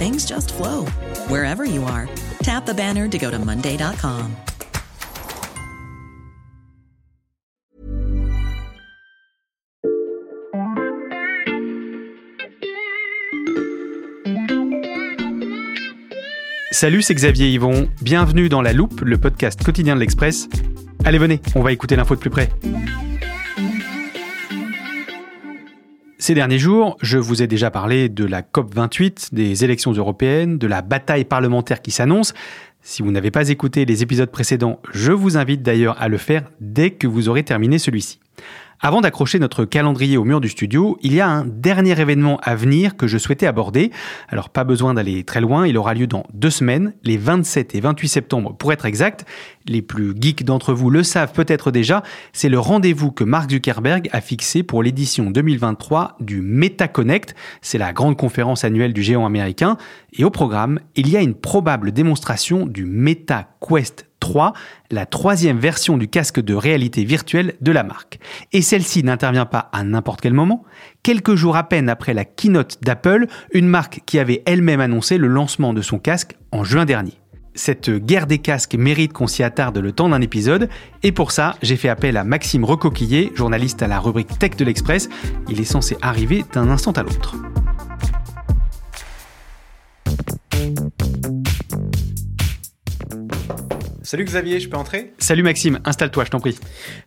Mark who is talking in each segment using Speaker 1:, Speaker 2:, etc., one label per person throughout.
Speaker 1: things just flow wherever you are. Tap the banner to go to Monday.com.
Speaker 2: Salut, c'est Xavier Yvon. Bienvenue dans La Loupe, le podcast quotidien de l'Express. Allez, venez, on va écouter l'info de plus près. Ces derniers jours, je vous ai déjà parlé de la COP28, des élections européennes, de la bataille parlementaire qui s'annonce. Si vous n'avez pas écouté les épisodes précédents, je vous invite d'ailleurs à le faire dès que vous aurez terminé celui-ci. Avant d'accrocher notre calendrier au mur du studio, il y a un dernier événement à venir que je souhaitais aborder. Alors pas besoin d'aller très loin, il aura lieu dans deux semaines, les 27 et 28 septembre pour être exact. Les plus geeks d'entre vous le savent peut-être déjà, c'est le rendez-vous que Mark Zuckerberg a fixé pour l'édition 2023 du MetaConnect. C'est la grande conférence annuelle du géant américain. Et au programme, il y a une probable démonstration du MetaQuest 3, la troisième version du casque de réalité virtuelle de la marque. Et celle-ci n'intervient pas à n'importe quel moment. Quelques jours à peine après la keynote d'Apple, une marque qui avait elle-même annoncé le lancement de son casque en juin dernier. Cette guerre des casques mérite qu'on s'y attarde le temps d'un épisode, et pour ça, j'ai fait appel à Maxime Recoquillé, journaliste à la rubrique Tech de l'Express. Il est censé arriver d'un instant à l'autre.
Speaker 3: Salut Xavier, je peux entrer?
Speaker 2: Salut Maxime, installe-toi, je t'en prie.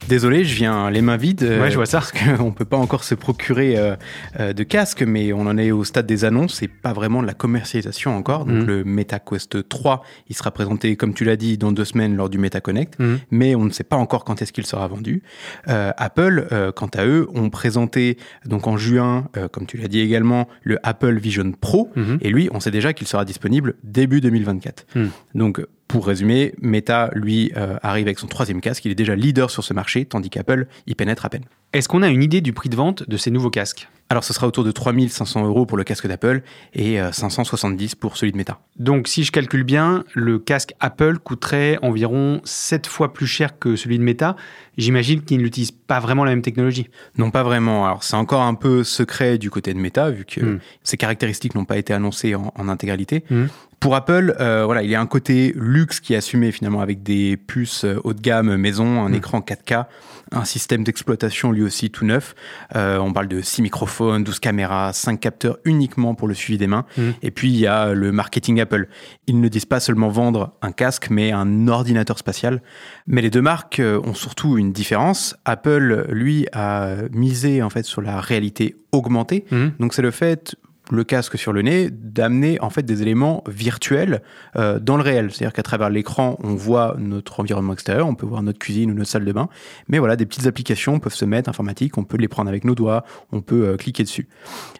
Speaker 3: Désolé, je viens les mains vides.
Speaker 2: Ouais, je vois ça.
Speaker 3: Parce qu'on peut pas encore se procurer euh, euh, de casque, mais on en est au stade des annonces et pas vraiment de la commercialisation encore. Donc
Speaker 2: Mhm.
Speaker 3: le MetaQuest 3, il sera présenté, comme tu l'as dit, dans deux semaines lors du MetaConnect,
Speaker 2: Mhm.
Speaker 3: mais on ne sait pas encore quand est-ce qu'il sera vendu. Euh, Apple, euh, quant à eux, ont présenté donc en juin, euh, comme tu l'as dit également, le Apple Vision Pro,
Speaker 2: Mhm.
Speaker 3: et lui, on sait déjà qu'il sera disponible début 2024.
Speaker 2: Mhm.
Speaker 3: Donc pour résumer, Meta, lui, euh, arrive avec son troisième casque. Il est déjà leader sur ce marché, tandis qu'Apple y pénètre à peine.
Speaker 2: Est-ce qu'on a une idée du prix de vente de ces nouveaux casques?
Speaker 3: Alors, ce sera autour de 3500 euros pour le casque d'Apple et euh, 570 pour celui de Meta.
Speaker 2: Donc si je calcule bien, le casque Apple coûterait environ 7 fois plus cher que celui de Meta. J'imagine qu'ils n'utilisent pas vraiment la même technologie.
Speaker 3: Non, pas vraiment. Alors, c'est encore un peu secret du côté de Meta, vu que
Speaker 2: Mm.
Speaker 3: ces caractéristiques n'ont pas été annoncées en, en intégralité.
Speaker 2: Mm.
Speaker 3: Pour Apple, euh, voilà, il y a un côté luxe qui est assumé finalement avec des puces euh, haut de gamme maison, un
Speaker 2: Mm.
Speaker 3: écran 4K, un système d'exploitation lui aussi tout neuf. Euh, on parle de 6 microphones, 12 caméras, 5 capteurs uniquement pour le suivi des mains.
Speaker 2: Mm.
Speaker 3: Et puis, il y a le marketing Apple. Ils ne disent pas seulement vendre un casque, mais un ordinateur spatial. Mais les deux marques euh, ont surtout une différence. Apple, lui, a misé en fait sur la réalité augmentée.
Speaker 2: Mhm.
Speaker 3: Donc, c'est le fait le casque sur le nez, d'amener en fait des éléments virtuels euh, dans le réel. C'est-à-dire qu'à travers l'écran, on voit notre environnement extérieur, on peut voir notre cuisine ou notre salle de bain, mais voilà, des petites applications peuvent se mettre informatiques, on peut les prendre avec nos doigts, on peut euh, cliquer dessus.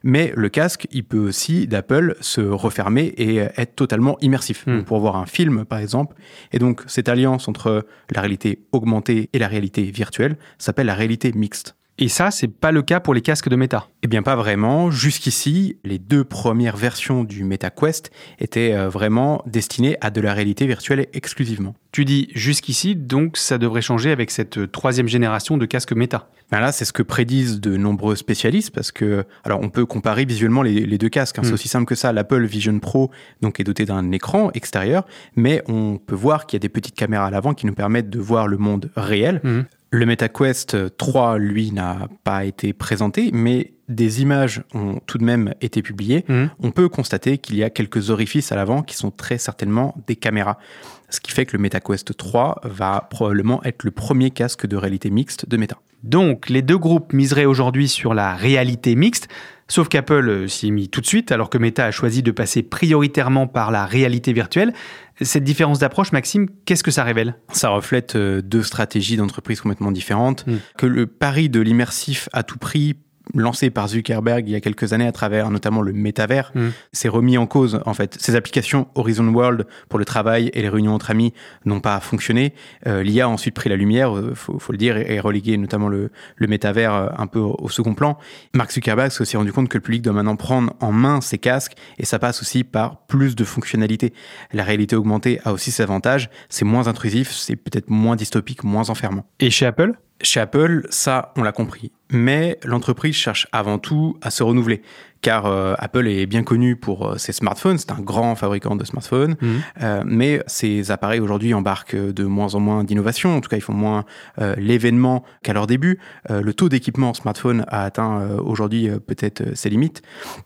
Speaker 3: Mais le casque, il peut aussi d'Apple se refermer et euh, être totalement immersif.
Speaker 2: Hmm.
Speaker 3: Pour voir un film, par exemple. Et donc, cette alliance entre la réalité augmentée et la réalité virtuelle s'appelle la réalité mixte.
Speaker 2: Et ça, c'est pas le cas pour les casques de Meta.
Speaker 3: Eh bien, pas vraiment. Jusqu'ici, les deux premières versions du MetaQuest étaient euh, vraiment destinées à de la réalité virtuelle exclusivement.
Speaker 2: Tu dis jusqu'ici, donc ça devrait changer avec cette euh, troisième génération de casques Meta.
Speaker 3: Ben là, c'est ce que prédisent de nombreux spécialistes parce que, alors, on peut comparer visuellement les, les deux casques. hein. C'est aussi simple que ça. L'Apple Vision Pro, donc, est doté d'un écran extérieur, mais on peut voir qu'il y a des petites caméras à l'avant qui nous permettent de voir le monde réel.
Speaker 2: Mhm.
Speaker 3: Le MetaQuest 3, lui, n'a pas été présenté, mais des images ont tout de même été publiées,
Speaker 2: Mhm.
Speaker 3: on peut constater qu'il y a quelques orifices à l'avant qui sont très certainement des caméras. Ce qui fait que le MetaQuest 3 va probablement être le premier casque de réalité mixte de Meta.
Speaker 2: Donc, les deux groupes miseraient aujourd'hui sur la réalité mixte, sauf qu'Apple euh, s'y est mis tout de suite, alors que Meta a choisi de passer prioritairement par la réalité virtuelle. Cette différence d'approche, Maxime, qu'est-ce que ça révèle?
Speaker 3: Ça reflète euh, deux stratégies d'entreprise complètement différentes.
Speaker 2: Mm.
Speaker 3: Que le pari de l'immersif à tout prix lancé par Zuckerberg il y a quelques années à travers notamment le métavers,
Speaker 2: Mm.
Speaker 3: s'est remis en cause en fait. Ces applications Horizon World pour le travail et les réunions entre amis n'ont pas fonctionné. Euh, L'IA a ensuite pris la lumière, euh, faut, faut le dire, et, et relégué notamment le, le métavers euh, un peu au, au second plan. Mark Zuckerberg s'est aussi rendu compte que le public doit maintenant prendre en main ses casques et ça passe aussi par plus de fonctionnalités. La réalité augmentée a aussi ses avantages, c'est moins intrusif, c'est peut-être moins dystopique, moins enfermant.
Speaker 2: Et chez Apple?
Speaker 3: Chez Apple, ça, on l'a compris. Mais l'entreprise cherche avant tout à se renouveler. Car euh, Apple est bien connu pour euh, ses smartphones, c'est un grand fabricant de smartphones,
Speaker 2: Mhm.
Speaker 3: euh, mais ces appareils aujourd'hui embarquent de moins en moins d'innovation, en tout cas ils font moins euh, l'événement qu'à leur début. Le taux d'équipement en smartphone a atteint aujourd'hui peut-être ses limites.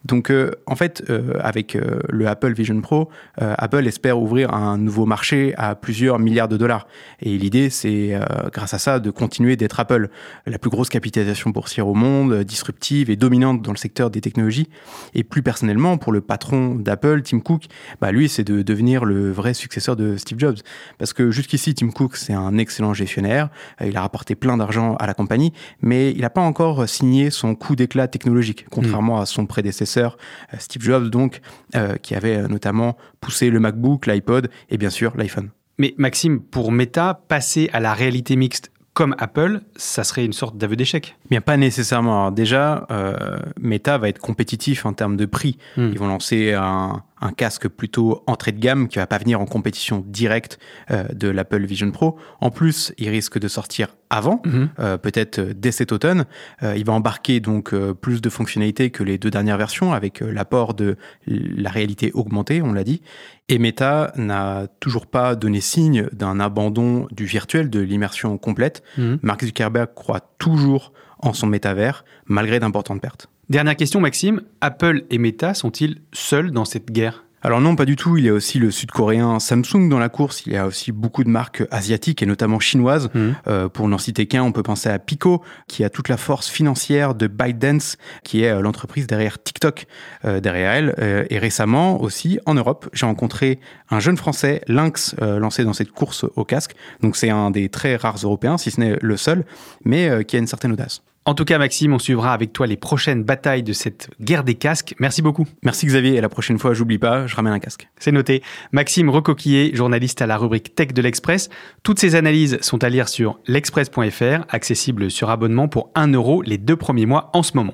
Speaker 3: Donc en fait, avec le Apple Vision Pro, Apple espère ouvrir un nouveau marché à plusieurs milliards de dollars. Et l'idée, c'est grâce à ça de continuer d'être Apple, la plus grosse capitalisation boursière au monde, disruptive et dominante dans le secteur des technologies. Et plus personnellement, pour le patron d'Apple, Tim Cook, bah lui, c'est de devenir le vrai successeur de Steve Jobs. Parce que jusqu'ici, Tim Cook, c'est un excellent gestionnaire. Euh, Il a rapporté plein d'argent à la compagnie, mais il n'a pas encore signé son coup d'éclat technologique, contrairement à son prédécesseur, euh, Steve Jobs, donc, euh, qui avait notamment poussé le MacBook, l'iPod et bien sûr l'iPhone.
Speaker 2: Mais Maxime, pour Meta, passer à la réalité mixte comme Apple, ça serait une sorte d'aveu d'échec.
Speaker 3: Bien, pas nécessairement. Alors déjà, euh, Meta va être compétitif en termes de prix.
Speaker 2: Hmm.
Speaker 3: Ils vont lancer un, un casque plutôt entrée de gamme qui va pas venir en compétition directe euh, de l'Apple Vision Pro. En plus, il risque de sortir avant,
Speaker 2: Mhm.
Speaker 3: euh, peut-être euh, dès cet automne. Euh, il va embarquer donc plus de fonctionnalités que les deux dernières versions avec l'apport de la réalité augmentée, on l'a dit. Et Meta n'a toujours pas donné signe d'un abandon du virtuel, de l'immersion complète.
Speaker 2: Mhm.
Speaker 3: Mark Zuckerberg croit toujours en son métavers, malgré d'importantes pertes.
Speaker 2: Dernière question, Maxime. Apple et Meta sont-ils seuls dans cette guerre?
Speaker 3: Alors non, pas du tout. Il y a aussi le sud-coréen Samsung dans la course. Il y a aussi beaucoup de marques asiatiques et notamment chinoises.
Speaker 2: Mhm.
Speaker 3: Euh, pour n'en citer qu'un, on peut penser à Pico, qui a toute la force financière de ByteDance, qui est euh, l'entreprise derrière TikTok, euh, derrière elle. Euh, et récemment aussi, en Europe, j'ai rencontré un jeune Français, Lynx, lancé dans cette course au casque. Donc c'est un des très rares Européens, si ce n'est le seul, mais qui a une certaine audace.
Speaker 2: En tout cas, Maxime, on suivra avec toi les prochaines batailles de cette guerre des casques. Merci beaucoup.
Speaker 3: Merci Xavier, et la prochaine fois, j'oublie pas, je ramène un casque.
Speaker 2: C'est noté. Maxime Recoquillé, journaliste à la rubrique Tech de l'Express. Toutes ces analyses sont à lire sur l'express.fr, accessible sur abonnement pour 1 euro les deux premiers mois en ce moment.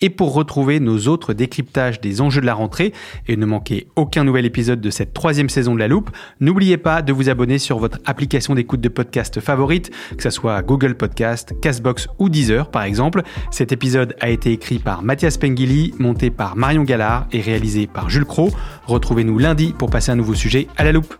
Speaker 2: Et pour retrouver nos autres décryptages des enjeux de la rentrée et ne manquer aucun nouvel épisode de cette troisième saison de la loupe, n'oubliez pas de vous abonner sur votre application d'écoute de podcast favorite, que ce soit Google Podcast, Castbox ou Deezer par Cet épisode a été écrit par Mathias Pengili, monté par Marion Gallard et réalisé par Jules Cro. Retrouvez-nous lundi pour passer un nouveau sujet à la loupe.